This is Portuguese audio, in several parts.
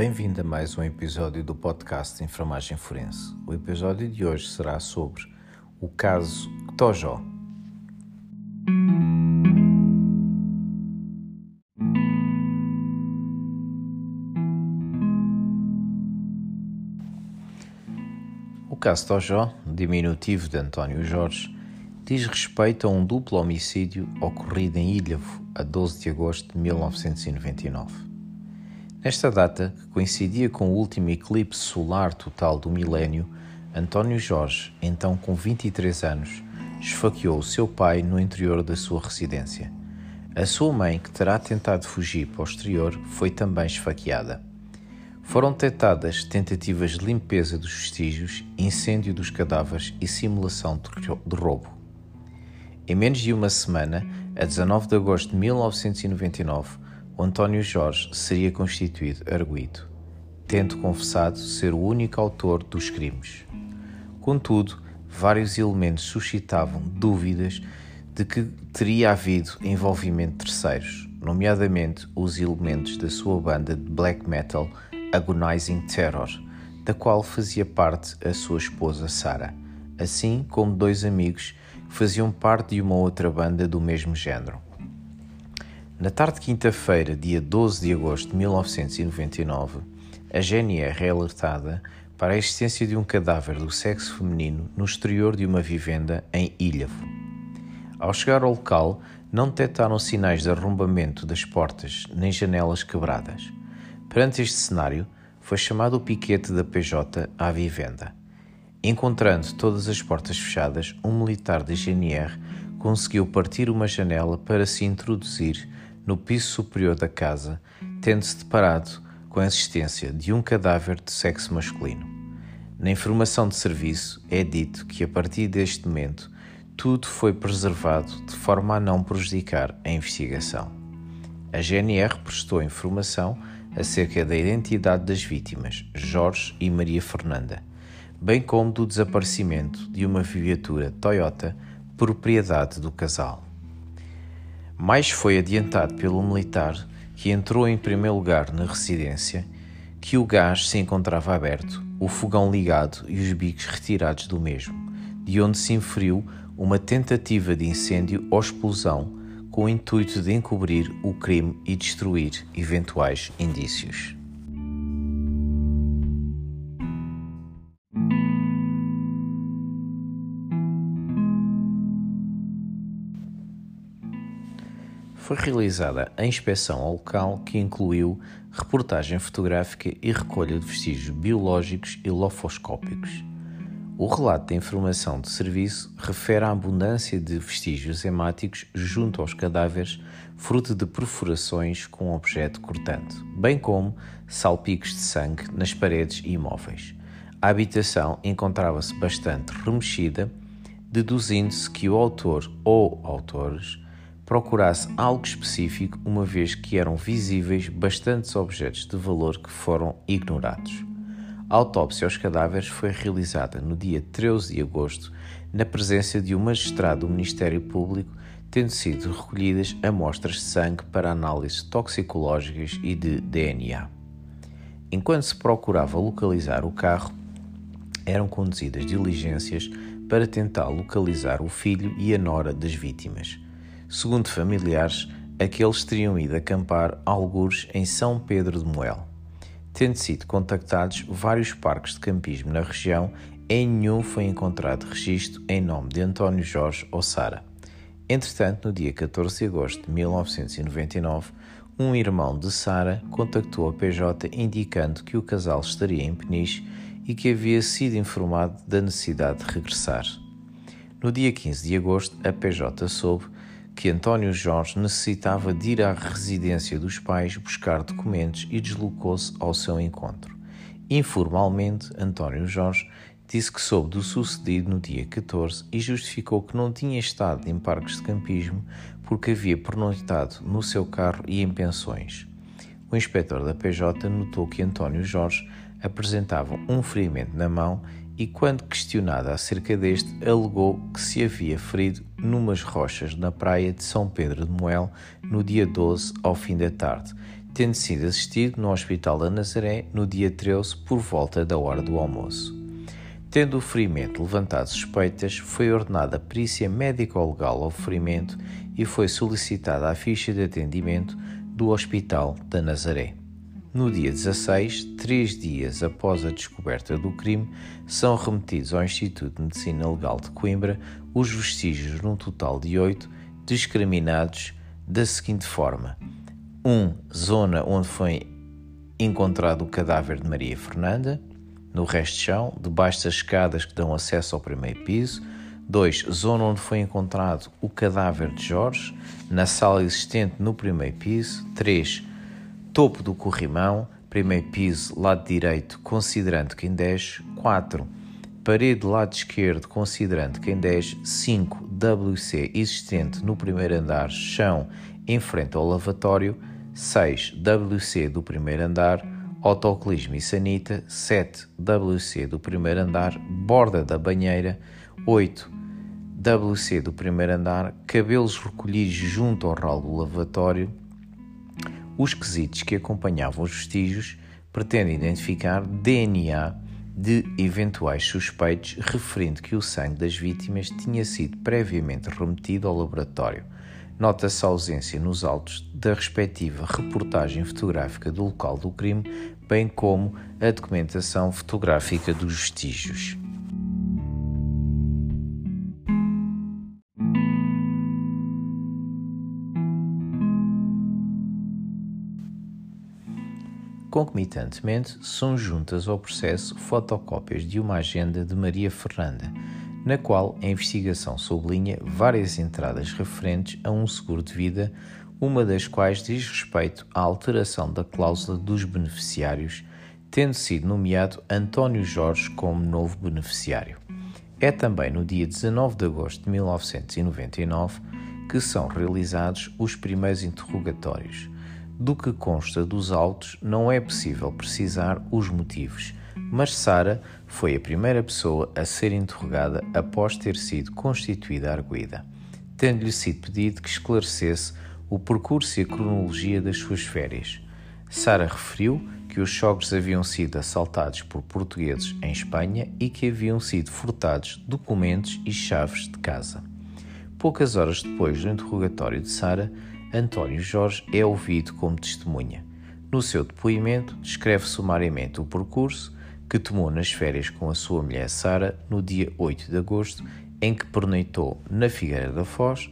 Bem-vindo a mais um episódio do podcast Enfermagem Forense. O episódio de hoje será sobre o caso Tojó. O caso Tojó, diminutivo de António Jorge, diz respeito a um duplo homicídio ocorrido em Ilhavo a 12 de agosto de 1999. Nesta data, que coincidia com o último eclipse solar total do milénio, António Jorge, então com 23 anos, esfaqueou o seu pai no interior da sua residência. A sua mãe, que terá tentado fugir para o exterior, foi também esfaqueada. Foram detectadas tentativas de limpeza dos vestígios, incêndio dos cadáveres e simulação de roubo. Em menos de uma semana, a 19 de agosto de 1999, António Jorge seria constituído arguído, tendo confessado ser o único autor dos crimes. Contudo, vários elementos suscitavam dúvidas de que teria havido envolvimento de terceiros, nomeadamente os elementos da sua banda de black metal Agonizing Terror, da qual fazia parte a sua esposa Sarah, assim como dois amigos que faziam parte de uma outra banda do mesmo género. Na tarde de quinta-feira, dia 12 de agosto de 1999, a GNR é alertada para a existência de um cadáver do sexo feminino no exterior de uma vivenda em Ilhavo. Ao chegar ao local, não detectaram sinais de arrombamento das portas nem janelas quebradas. Perante este cenário, foi chamado o piquete da PJ à vivenda. Encontrando todas as portas fechadas, um militar da GNR conseguiu partir uma janela para se introduzir no piso superior da casa, tendo-se deparado com a existência de um cadáver de sexo masculino. Na informação de serviço é dito que a partir deste momento tudo foi preservado de forma a não prejudicar a investigação. A GNR prestou informação acerca da identidade das vítimas, Jorge e Maria Fernanda, bem como do desaparecimento de uma viatura Toyota propriedade do casal. Mais foi adiantado pelo militar, que entrou em primeiro lugar na residência, que o gás se encontrava aberto, o fogão ligado e os bicos retirados do mesmo, de onde se inferiu uma tentativa de incêndio ou explosão com o intuito de encobrir o crime e destruir eventuais indícios. Foi realizada a inspeção ao local que incluiu reportagem fotográfica e recolha de vestígios biológicos e lofoscópicos. O relato da informação de serviço refere à abundância de vestígios hemáticos junto aos cadáveres, fruto de perfurações com objeto cortante, bem como salpicos de sangue nas paredes e imóveis. A habitação encontrava-se bastante remexida, deduzindo-se que o autor ou autores procurasse algo específico, uma vez que eram visíveis bastantes objetos de valor que foram ignorados. A autópsia aos cadáveres foi realizada no dia 13 de agosto, na presença de um magistrado do Ministério Público, tendo sido recolhidas amostras de sangue para análises toxicológicas e de DNA. Enquanto se procurava localizar o carro, eram conduzidas diligências para tentar localizar o filho e a nora das vítimas. Segundo familiares, aqueles teriam ido acampar algures em São Pedro de Moel. Tendo sido contactados vários parques de campismo na região, em nenhum foi encontrado registro em nome de António Jorge ou Sara. Entretanto, no dia 14 de agosto de 1999, um irmão de Sara contactou a PJ indicando que o casal estaria em Peniche e que havia sido informado da necessidade de regressar. No dia 15 de agosto, a PJ soube que António Jorge necessitava de ir à residência dos pais buscar documentos e deslocou-se ao seu encontro. Informalmente, António Jorge disse que soube do sucedido no dia 14 e justificou que não tinha estado em parques de campismo porque havia pernoitado no seu carro e em pensões. O inspetor da PJ notou que António Jorge apresentava um ferimento na mão e, quando questionada acerca deste, alegou que se havia ferido numas rochas na praia de São Pedro de Moel no dia 12, ao fim da tarde, tendo sido assistido no Hospital da Nazaré no dia 13 por volta da hora do almoço. Tendo o ferimento levantado suspeitas, foi ordenada perícia médico-legal ao ferimento e foi solicitada a ficha de atendimento do Hospital da Nazaré. No dia 16, três dias após a descoberta do crime, são remetidos ao Instituto de Medicina Legal de Coimbra os vestígios, num total de oito, discriminados da seguinte forma: 1. Um, zona onde foi encontrado o cadáver de Maria Fernanda, no resto de chão, debaixo das escadas que dão acesso ao primeiro piso. 2. Zona onde foi encontrado o cadáver de Jorge, na sala existente no primeiro piso. 3 topo do corrimão, primeiro piso, lado direito, considerando quem desce, 4. Parede lado esquerdo, considerando quem desce, 5. WC existente no primeiro andar, chão, em frente ao lavatório, 6. WC do primeiro andar, autocolismo e sanita, 7. WC do primeiro andar, borda da banheira, 8. WC do primeiro andar, cabelos recolhidos junto ao ralo do lavatório, os quesitos que acompanhavam os vestígios pretendem identificar DNA de eventuais suspeitos, referindo que o sangue das vítimas tinha sido previamente remetido ao laboratório. Nota-se a ausência nos autos da respectiva reportagem fotográfica do local do crime, bem como a documentação fotográfica dos vestígios. Concomitantemente, são juntas ao processo fotocópias de uma agenda de Maria Fernanda, na qual a investigação sublinha várias entradas referentes a um seguro de vida, uma das quais diz respeito à alteração da cláusula dos beneficiários, tendo sido nomeado António Jorge como novo beneficiário. É também no dia 19 de agosto de 1999 que são realizados os primeiros interrogatórios do que consta dos autos, não é possível precisar os motivos, mas Sara foi a primeira pessoa a ser interrogada após ter sido constituída arguída, tendo-lhe sido pedido que esclarecesse o percurso e a cronologia das suas férias. Sara referiu que os sogros haviam sido assaltados por portugueses em Espanha e que haviam sido furtados documentos e chaves de casa. Poucas horas depois do interrogatório de Sara, António Jorge é ouvido como testemunha. No seu depoimento, descreve sumariamente o percurso que tomou nas férias com a sua mulher Sara no dia 8 de agosto, em que pernoitou na Figueira da Foz,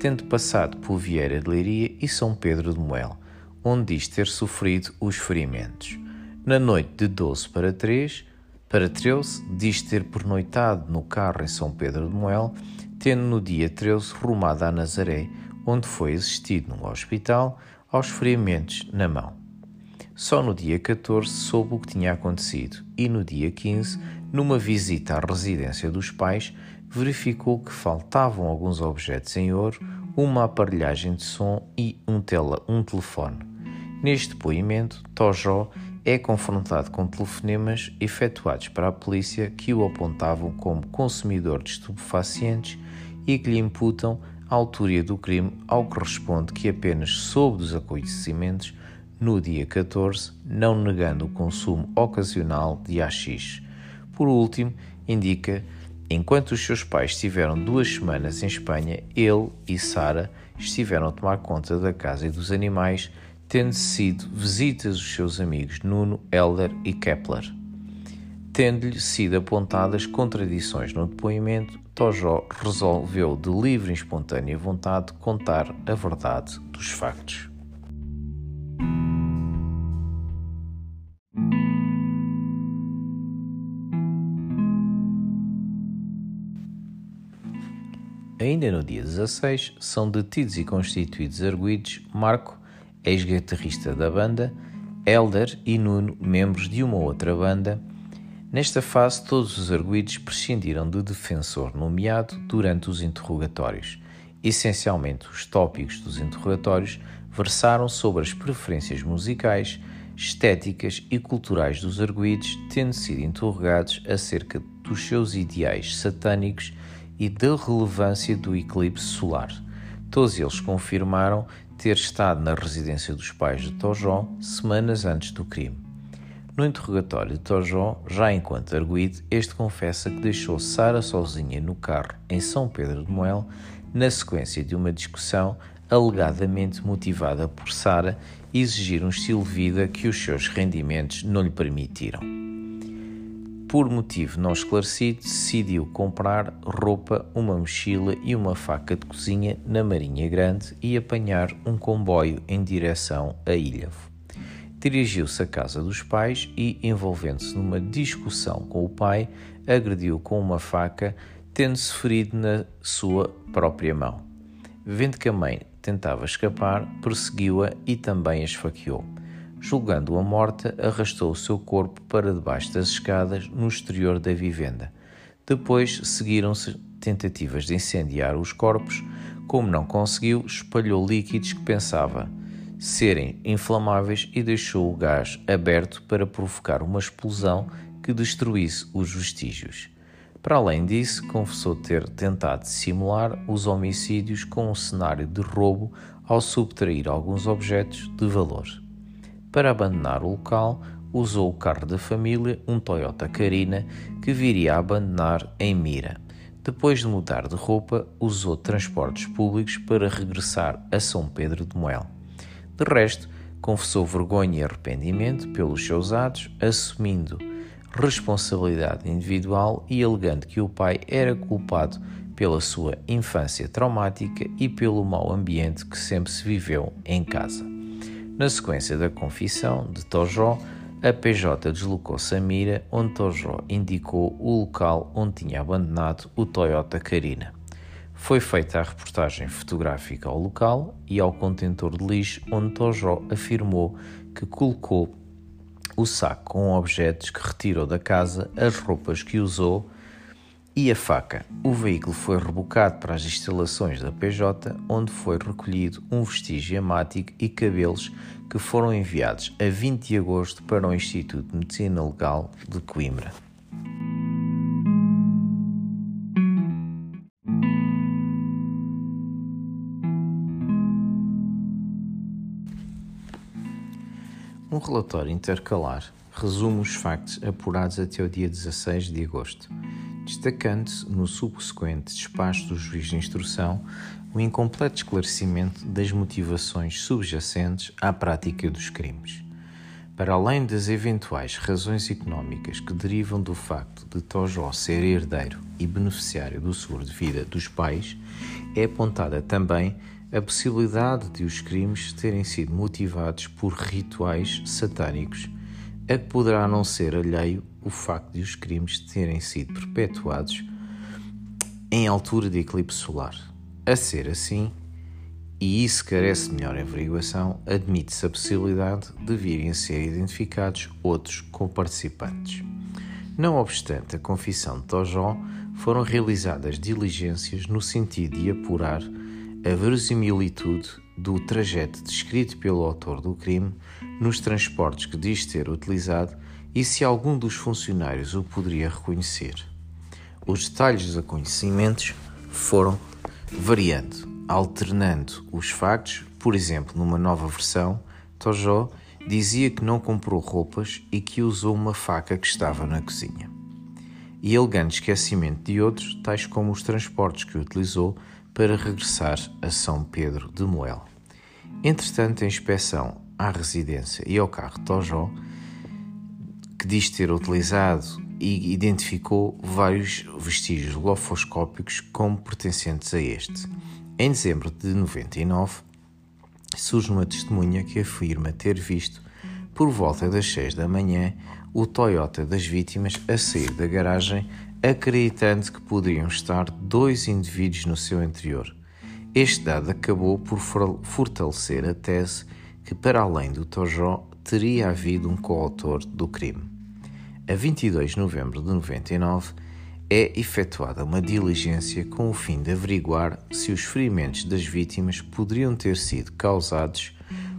tendo passado por Vieira de Leiria e São Pedro de Moel, onde diz ter sofrido os ferimentos. Na noite de 12 para 3, para 13, diz ter pernoitado no carro em São Pedro de Moel, tendo no dia 13 rumado a Nazaré, onde foi assistido num hospital aos ferimentos na mão. Só no dia 14 soube o que tinha acontecido e no dia 15, numa visita à residência dos pais, verificou que faltavam alguns objetos em ouro, uma aparelhagem de som e um, tela, um telefone. Neste depoimento, Tojó é confrontado com telefonemas efetuados para a polícia que o apontavam como consumidor de estupefacientes e que lhe imputam a autoria do crime, ao que responde que apenas soube dos acontecimentos no dia 14, não negando o consumo ocasional de AX. Por último, indica enquanto os seus pais estiveram duas semanas em Espanha, ele e Sara estiveram a tomar conta da casa e dos animais, tendo sido visitas dos seus amigos Nuno, Elder e Kepler. Tendo-lhe sido apontadas contradições no depoimento, Tojó resolveu de livre e espontânea vontade contar a verdade dos factos. Ainda no dia 16, são detidos e constituídos arguídos Marco, ex-guitarrista da banda, Elder e Nuno, membros de uma outra banda, Nesta fase, todos os arguídos prescindiram do defensor nomeado durante os interrogatórios. Essencialmente, os tópicos dos interrogatórios versaram sobre as preferências musicais, estéticas e culturais dos arguídos, tendo sido interrogados acerca dos seus ideais satânicos e da relevância do eclipse solar. Todos eles confirmaram ter estado na residência dos pais de Tojó semanas antes do crime. No interrogatório de Tojó, já enquanto arguído, este confessa que deixou Sara sozinha no carro em São Pedro de Moel na sequência de uma discussão alegadamente motivada por Sara exigir um estilo de vida que os seus rendimentos não lhe permitiram. Por motivo não esclarecido, decidiu comprar roupa, uma mochila e uma faca de cozinha na Marinha Grande e apanhar um comboio em direção a Ilhavo. Dirigiu-se à casa dos pais e, envolvendo-se numa discussão com o pai, agrediu com uma faca, tendo-se ferido na sua própria mão. Vendo que a mãe tentava escapar, perseguiu-a e também a esfaqueou. Julgando-a morta, arrastou o seu corpo para debaixo das escadas no exterior da vivenda. Depois seguiram-se tentativas de incendiar os corpos. Como não conseguiu, espalhou líquidos que pensava serem inflamáveis e deixou o gás aberto para provocar uma explosão que destruísse os vestígios. Para além disso, confessou ter tentado simular os homicídios com um cenário de roubo ao subtrair alguns objetos de valor. Para abandonar o local, usou o carro da família, um Toyota Carina, que viria a abandonar em Mira. Depois de mudar de roupa, usou transportes públicos para regressar a São Pedro de Moel. De resto, confessou vergonha e arrependimento pelos seus atos, assumindo responsabilidade individual e alegando que o pai era culpado pela sua infância traumática e pelo mau ambiente que sempre se viveu em casa. Na sequência da confissão de Tojó, a PJ deslocou-se a Mira, onde Tojó indicou o local onde tinha abandonado o Toyota Carina. Foi feita a reportagem fotográfica ao local e ao contentor de lixo, onde Tojó afirmou que colocou o saco com objetos que retirou da casa, as roupas que usou e a faca. O veículo foi rebocado para as instalações da PJ, onde foi recolhido um vestígio hemático e cabelos que foram enviados a 20 de agosto para o Instituto de Medicina Legal de Coimbra. Relatório intercalar resume os factos apurados até o dia 16 de agosto, destacando-se no subsequente despacho do juiz de instrução o incompleto esclarecimento das motivações subjacentes à prática dos crimes. Para além das eventuais razões económicas que derivam do facto de Tojó ser herdeiro e beneficiário do seguro de vida dos pais, é apontada também a possibilidade de os crimes terem sido motivados por rituais satânicos, a que poderá não ser alheio o facto de os crimes terem sido perpetuados em altura de eclipse solar. A ser assim, e isso carece de melhor averiguação, admite-se a possibilidade de virem a ser identificados outros co-participantes. Não obstante a confissão de Tojó, foram realizadas diligências no sentido de apurar a verosimilitude do trajeto descrito pelo autor do crime nos transportes que diz ter utilizado e se algum dos funcionários o poderia reconhecer. Os detalhes dos acontecimentos foram variando, alternando os factos, por exemplo, numa nova versão, Tojó dizia que não comprou roupas e que usou uma faca que estava na cozinha. E elegante esquecimento de outros, tais como os transportes que utilizou para regressar a São Pedro de Moel. Entretanto, a inspeção à residência e ao carro de Tojó, que diz ter utilizado e identificou vários vestígios lofoscópicos como pertencentes a este. Em dezembro de 99, surge uma testemunha que afirma ter visto, por volta das 6 da manhã, o Toyota das vítimas a sair da garagem acreditando que poderiam estar dois indivíduos no seu interior. Este dado acabou por fortalecer a tese que, para além do Tojó, teria havido um coautor do crime. A 22 de novembro de 99 é efetuada uma diligência com o fim de averiguar se os ferimentos das vítimas poderiam ter sido causados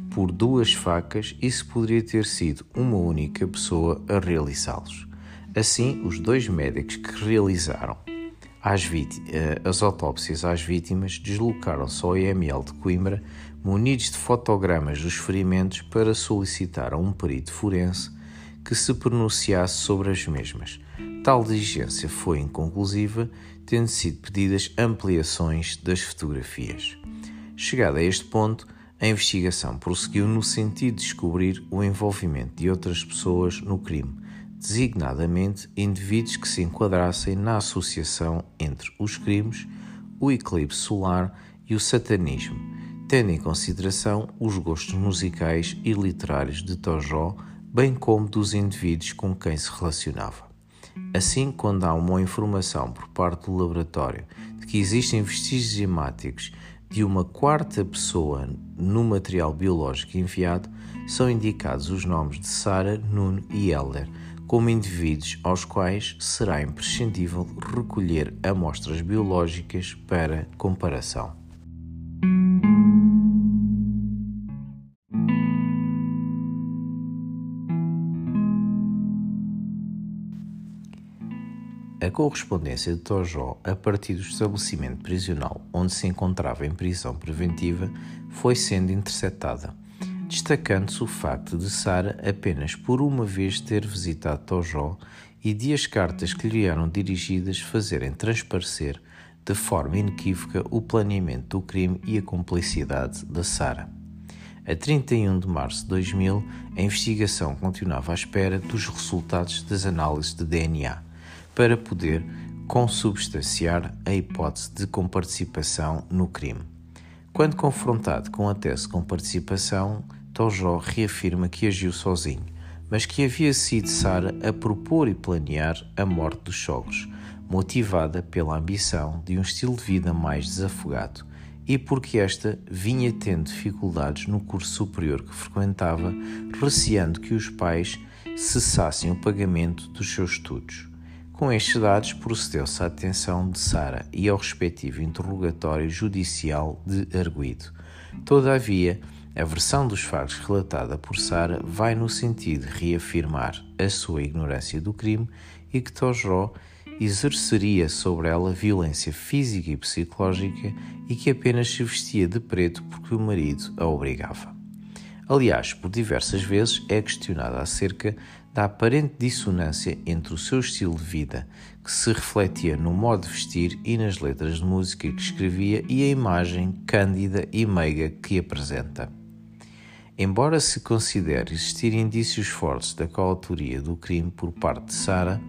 por duas facas e se poderia ter sido uma única pessoa a realizá-los. Assim, os dois médicos que realizaram Eh, as autópsias às vítimas deslocaram-se ao IML de Coimbra munidos de fotogramas dos ferimentos para solicitar a um perito forense que se pronunciasse sobre as mesmas. Tal diligência foi inconclusiva, tendo sido pedidas ampliações das fotografias. Chegada a este ponto, a investigação prosseguiu no sentido de descobrir o envolvimento de outras pessoas no crime, designadamente indivíduos que se enquadrassem na associação entre os crimes, o eclipse solar e o satanismo, tendo em consideração os gostos musicais e literários de Tojó, bem como dos indivíduos com quem se relacionava. Assim, quando há uma informação por parte do laboratório de que existem vestígios hemáticos de uma quarta pessoa no material biológico enviado, são indicados os nomes de Sara, Nuno e Helder como indivíduos aos quais será imprescindível recolher amostras biológicas para comparação. A correspondência de Tojó a partir do estabelecimento prisional onde se encontrava em prisão preventiva foi sendo interceptada, destacando-se o facto de Sara apenas por uma vez ter visitado Tojó e de as cartas que lhe eram dirigidas fazerem transparecer de forma inequívoca o planeamento do crime e a cumplicidade da Sara. A 31 de março de 2000, a investigação continuava à espera dos resultados das análises de DNA para poder consubstanciar a hipótese de comparticipação no crime. Quando confrontado com a tese de comparticipação, Tojó reafirma que agiu sozinho, mas que havia sido Sara a propor e planear a morte dos sogros, motivada pela ambição de um estilo de vida mais desafogado e porque esta vinha tendo dificuldades no curso superior que frequentava, receando que os pais cessassem o pagamento dos seus estudos. Com estes dados, procedeu-se à detenção de Sara e ao respectivo interrogatório judicial de arguído. Todavia, a versão dos factos relatada por Sara vai no sentido de reafirmar a sua ignorância do crime e que Tojó exerceria sobre ela violência física e psicológica e que apenas se vestia de preto porque o marido a obrigava. Aliás, por diversas vezes é questionada acerca da aparente dissonância entre o seu estilo de vida, que se refletia no modo de vestir e nas letras de música que escrevia, e a imagem cândida e meiga que apresenta. Embora se considere existir indícios fortes da coautoria do crime por parte de Sara,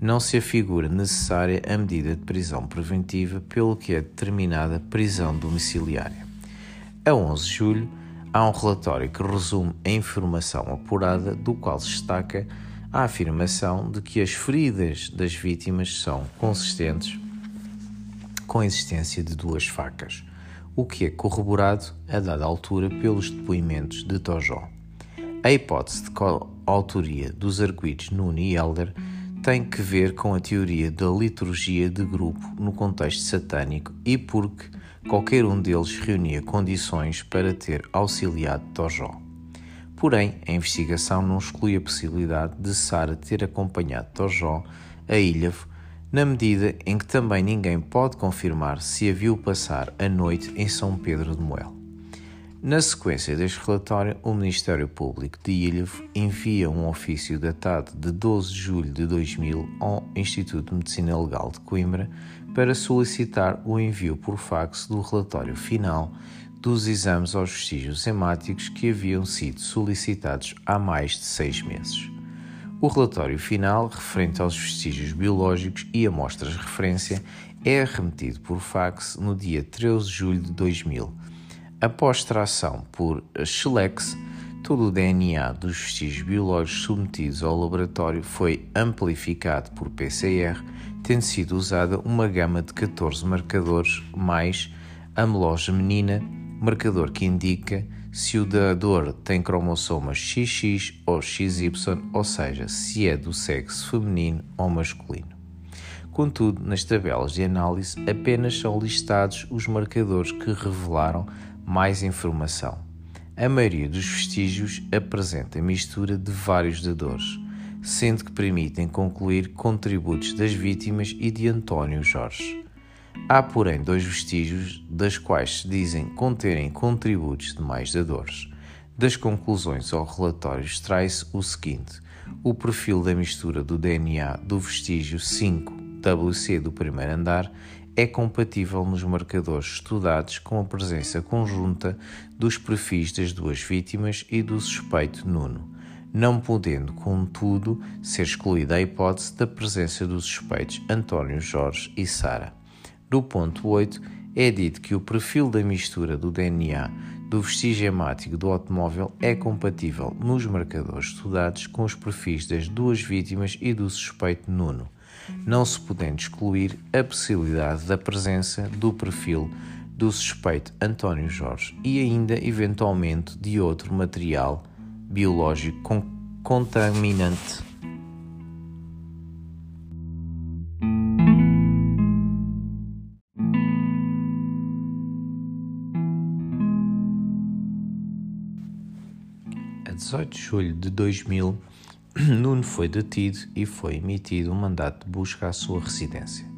não se afigura necessária a medida de prisão preventiva, pelo que é determinada prisão domiciliária. A 11 de julho, há um relatório que resume a informação apurada, do qual se destaca a afirmação de que as feridas das vítimas são consistentes com a existência de duas facas, o que é corroborado a dada altura pelos depoimentos de Tojó. A hipótese de autoria dos arguídos Nuno e Elder tem que ver com a teoria da liturgia de grupo no contexto satânico e porque qualquer um deles reunia condições para ter auxiliado Tojó. Porém, a investigação não exclui a possibilidade de Sara ter acompanhado Tojó a Ilhavo, na medida em que também ninguém pode confirmar se a viu passar a noite em São Pedro de Moel. Na sequência deste relatório, o Ministério Público de Ilhavo envia um ofício datado de 12 de julho de 2000 ao Instituto de Medicina Legal de Coimbra para solicitar o envio por fax do relatório final dos exames aos vestígios hemáticos que haviam sido solicitados há mais de seis meses. O relatório final, referente aos vestígios biológicos e amostras de referência, é remetido por fax no dia 13 de julho de 2000 Após extração por Schlex, todo o DNA dos vestígios biológicos submetidos ao laboratório foi amplificado por PCR, tendo sido usada uma gama de 14 marcadores mais amilose menina, marcador que indica se o doador tem cromossomas XX ou XY, ou seja, se é do sexo feminino ou masculino. Contudo, nas tabelas de análise apenas são listados os marcadores que revelaram mais informação. A maioria dos vestígios apresenta mistura de vários dadores, sendo que permitem concluir contributos das vítimas e de António Jorge. Há, porém, dois vestígios, das quais se dizem conterem contributos de mais dadores. Das conclusões ao relatório extrai-se o seguinte: o perfil da mistura do DNA do vestígio 5WC do primeiro andar é compatível nos marcadores estudados com a presença conjunta dos perfis das duas vítimas e do suspeito Nuno, não podendo, contudo, ser excluída a hipótese da presença dos suspeitos António Jorge e Sara. No ponto 8, é dito que o perfil da mistura do DNA do vestígio hemático do automóvel é compatível nos marcadores estudados com os perfis das duas vítimas e do suspeito Nuno não se podendo excluir a possibilidade da presença do perfil do suspeito António Jorge e ainda, eventualmente, de outro material biológico contaminante. De julho de 2000, Nuno foi detido e foi emitido um mandato de busca à sua residência.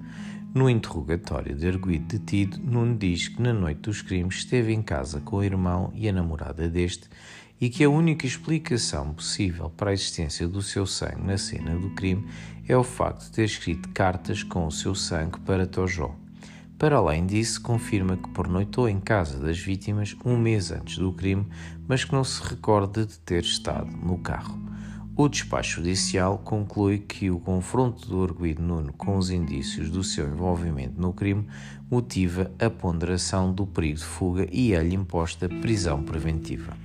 No interrogatório de arguido detido, Nuno diz que na noite dos crimes esteve em casa com o irmão e a namorada deste e que a única explicação possível para a existência do seu sangue na cena do crime é o facto de ter escrito cartas com o seu sangue para Tojó. Para além disso, confirma que pernoitou em casa das vítimas um mês antes do crime, mas que não se recorda de ter estado no carro. O despacho judicial conclui que o confronto do arguido Nuno com os indícios do seu envolvimento no crime motiva a ponderação do perigo de fuga e a-lhe imposta prisão preventiva.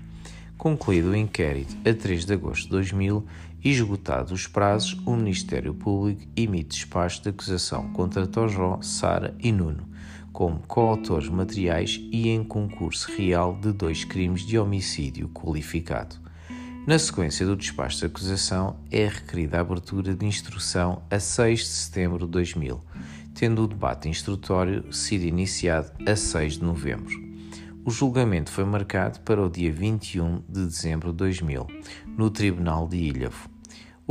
Concluído o inquérito a 3 de agosto de 2000 e esgotados os prazos, o Ministério Público emite despacho de acusação contra Tojó, Sara e Nuno, como coautores materiais e em concurso real de dois crimes de homicídio qualificado. Na sequência do despacho de acusação, é requerida a abertura de instrução a 6 de setembro de 2000, tendo o debate instrutório sido iniciado a 6 de novembro. O julgamento foi marcado para o dia 21 de dezembro de 2000, no Tribunal de Ilhavo.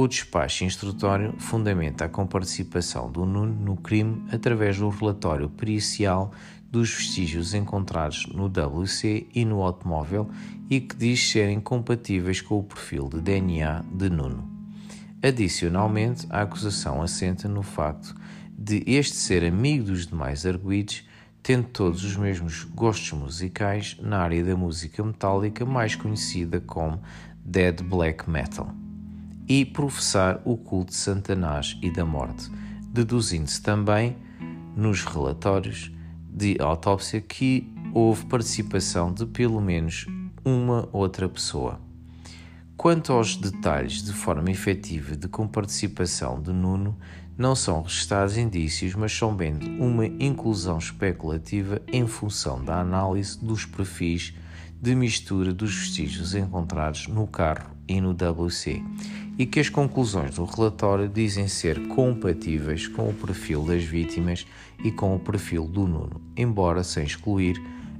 O despacho instrutório fundamenta a comparticipação do Nuno no crime através do relatório pericial dos vestígios encontrados no WC e no automóvel e que diz serem compatíveis com o perfil de DNA de Nuno. Adicionalmente, a acusação assenta no facto de este ser amigo dos demais arguídos, tendo todos os mesmos gostos musicais na área da música metálica mais conhecida como Dead Black Metal, e professar o culto de Satanás e da morte, deduzindo-se também, nos relatórios, de autópsia que houve participação de pelo menos uma outra pessoa. Quanto aos detalhes de forma efetiva de comparticipação de Nuno, não são registados indícios, mas são bem uma inclusão especulativa em função da análise dos perfis de mistura dos vestígios encontrados no carro e no WC e que as conclusões do relatório dizem ser compatíveis com o perfil das vítimas e com o perfil do Nuno, embora sem excluir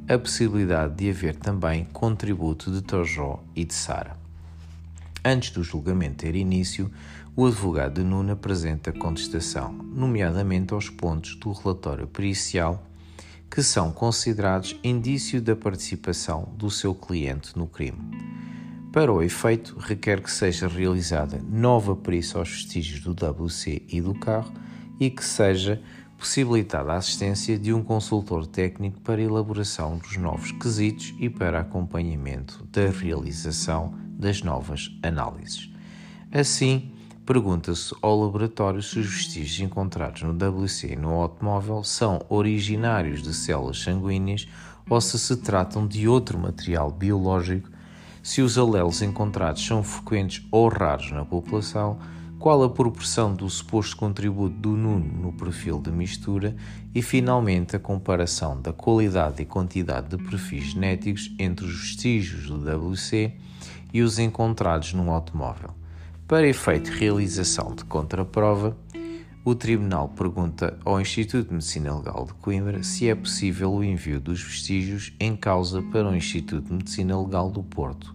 a possibilidade de haver também contributo de Tojó e de Sara. Antes do julgamento ter início, o advogado de Nuno apresenta contestação, nomeadamente aos pontos do relatório pericial que são considerados indício da participação do seu cliente no crime. Para o efeito, requer que seja realizada nova perícia aos vestígios do WC e do carro e que seja possibilitada a assistência de um consultor técnico para elaboração dos novos quesitos e para acompanhamento da realização das novas análises. Assim, pergunta-se ao laboratório se os vestígios encontrados no WC e no automóvel são originários de células sanguíneas ou se se tratam de outro material biológico se os alelos encontrados são frequentes ou raros na população, qual a proporção do suposto contributo do Nuno no perfil de mistura e, finalmente, a comparação da qualidade e quantidade de perfis genéticos entre os vestígios do WC e os encontrados num automóvel. Para efeito de realização de contraprova, o Tribunal pergunta ao Instituto de Medicina Legal de Coimbra se é possível o envio dos vestígios em causa para o Instituto de Medicina Legal do Porto.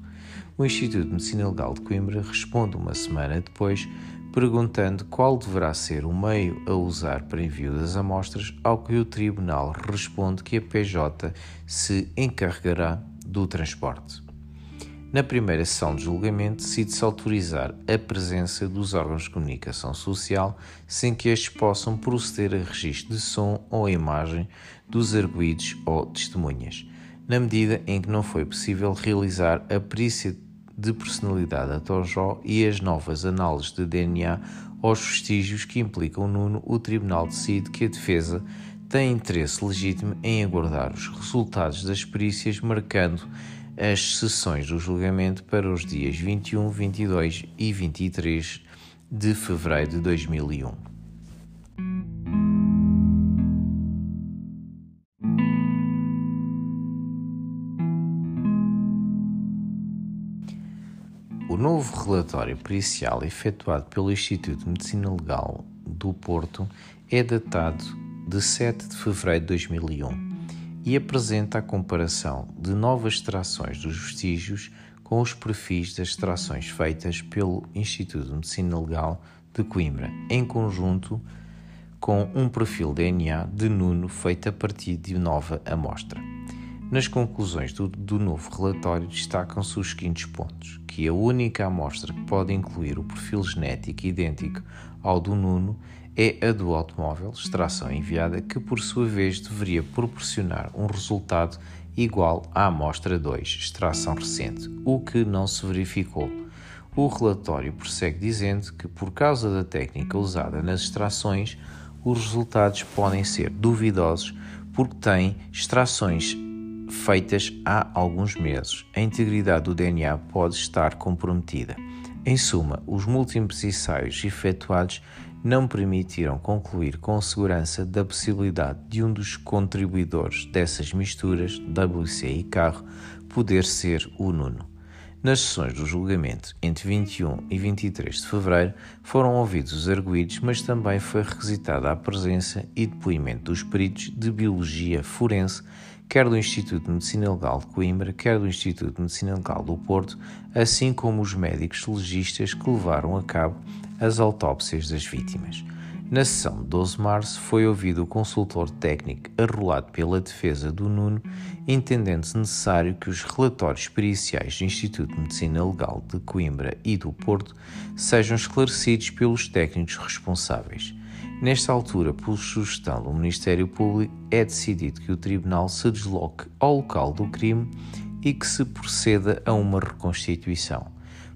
O Instituto de Medicina Legal de Coimbra responde uma semana depois perguntando qual deverá ser o meio a usar para envio das amostras, ao que o Tribunal responde que a PJ se encarregará do transporte. Na primeira sessão de julgamento, decide-se autorizar a presença dos órgãos de comunicação social sem que estes possam proceder a registro de som ou imagem dos arguídos ou testemunhas, na medida em que não foi possível realizar a perícia de personalidade a Tojó e as novas análises de DNA aos vestígios que implicam Nuno, o Tribunal decide que a defesa tem interesse legítimo em aguardar os resultados das perícias, marcando as sessões do julgamento para os dias 21, 22 e 23 de fevereiro de 2001. O novo relatório pericial efetuado pelo Instituto de Medicina Legal do Porto é datado de 7 de fevereiro de 2001 e apresenta a comparação de novas extrações dos vestígios com os perfis das extrações feitas pelo Instituto de Medicina Legal de Coimbra, em conjunto com um perfil DNA de Nuno feito a partir de nova amostra. Nas conclusões do, do novo relatório destacam-se os seguintes pontos: que a única amostra que pode incluir o perfil genético idêntico ao do Nuno é a do automóvel, extração enviada, que por sua vez deveria proporcionar um resultado igual à amostra 2, extração recente, o que não se verificou. O relatório prossegue dizendo que, por causa da técnica usada nas extrações, os resultados podem ser duvidosos porque têm extrações feitas há alguns meses. A integridade do DNA pode estar comprometida. Em suma, os múltiplos ensaios efetuados não permitiram concluir com segurança da possibilidade de um dos contribuidores dessas misturas, WC e carro, poder ser o Nuno. Nas sessões do julgamento, entre 21 e 23 de fevereiro, foram ouvidos os arguídos, mas também foi requisitada a presença e depoimento dos peritos de biologia forense quer do Instituto de Medicina Legal de Coimbra, quer do Instituto de Medicina Legal do Porto, assim como os médicos legistas que levaram a cabo as autópsias das vítimas. Na sessão de 12 de março foi ouvido o consultor técnico arrolado pela defesa do Nuno, entendendo-se necessário que os relatórios periciais do Instituto de Medicina Legal de Coimbra e do Porto sejam esclarecidos pelos técnicos responsáveis. Nesta altura, por sugestão do Ministério Público, é decidido que o Tribunal se desloque ao local do crime e que se proceda a uma reconstituição.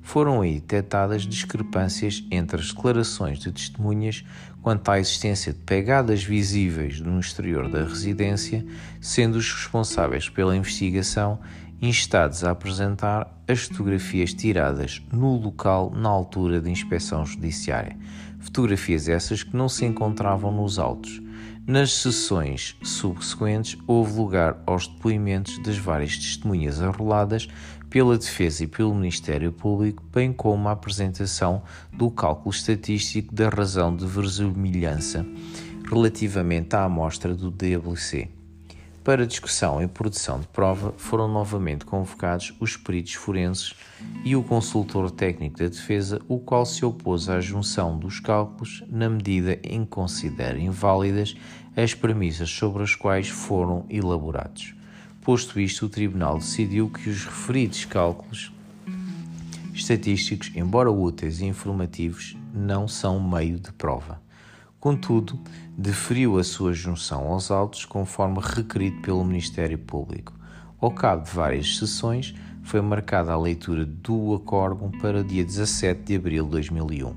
Foram aí detectadas discrepâncias entre as declarações de testemunhas quanto à existência de pegadas visíveis no exterior da residência, sendo os responsáveis pela investigação instados a apresentar as fotografias tiradas no local na altura da inspeção judiciária. Fotografias essas que não se encontravam nos autos. Nas sessões subsequentes, houve lugar aos depoimentos das várias testemunhas arroladas pela Defesa e pelo Ministério Público, bem como a apresentação do cálculo estatístico da razão de verosimilhança relativamente à amostra do DWC. Para discussão e produção de prova foram novamente convocados os peritos forenses e o consultor técnico da defesa, o qual se opôs à junção dos cálculos na medida em que considera inválidas as premissas sobre as quais foram elaborados. Posto isto, o Tribunal decidiu que os referidos cálculos estatísticos, embora úteis e informativos, não são meio de prova. Contudo, deferiu a sua junção aos autos conforme requerido pelo Ministério Público. Ao cabo de várias sessões, foi marcada a leitura do acórdão para dia 17 de abril de 2001.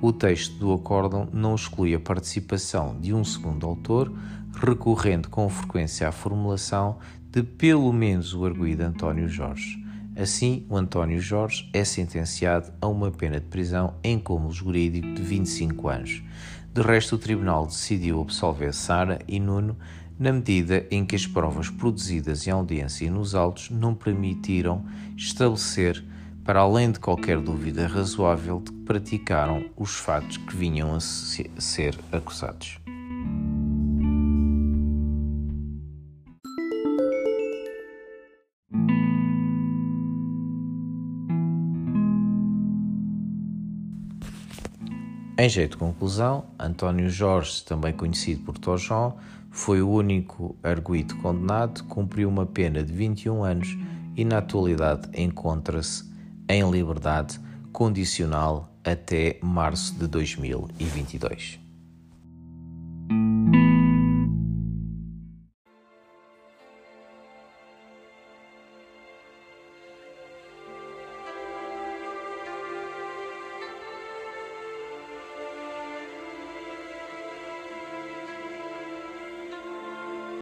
O texto do acórdão não exclui a participação de um segundo autor, recorrendo com frequência à formulação de pelo menos o arguído António Jorge. Assim, o António Jorge é sentenciado a uma pena de prisão em cúmulo jurídico de 25 anos. De resto, o Tribunal decidiu absolver Sara e Nuno na medida em que as provas produzidas em audiência nos autos não permitiram estabelecer, para além de qualquer dúvida razoável, de que praticaram os fatos que vinham a ser acusados. Em jeito de conclusão, António Jorge, também conhecido por Tojó, foi o único arguído condenado, cumpriu uma pena de 21 anos e na atualidade encontra-se em liberdade condicional até março de 2022.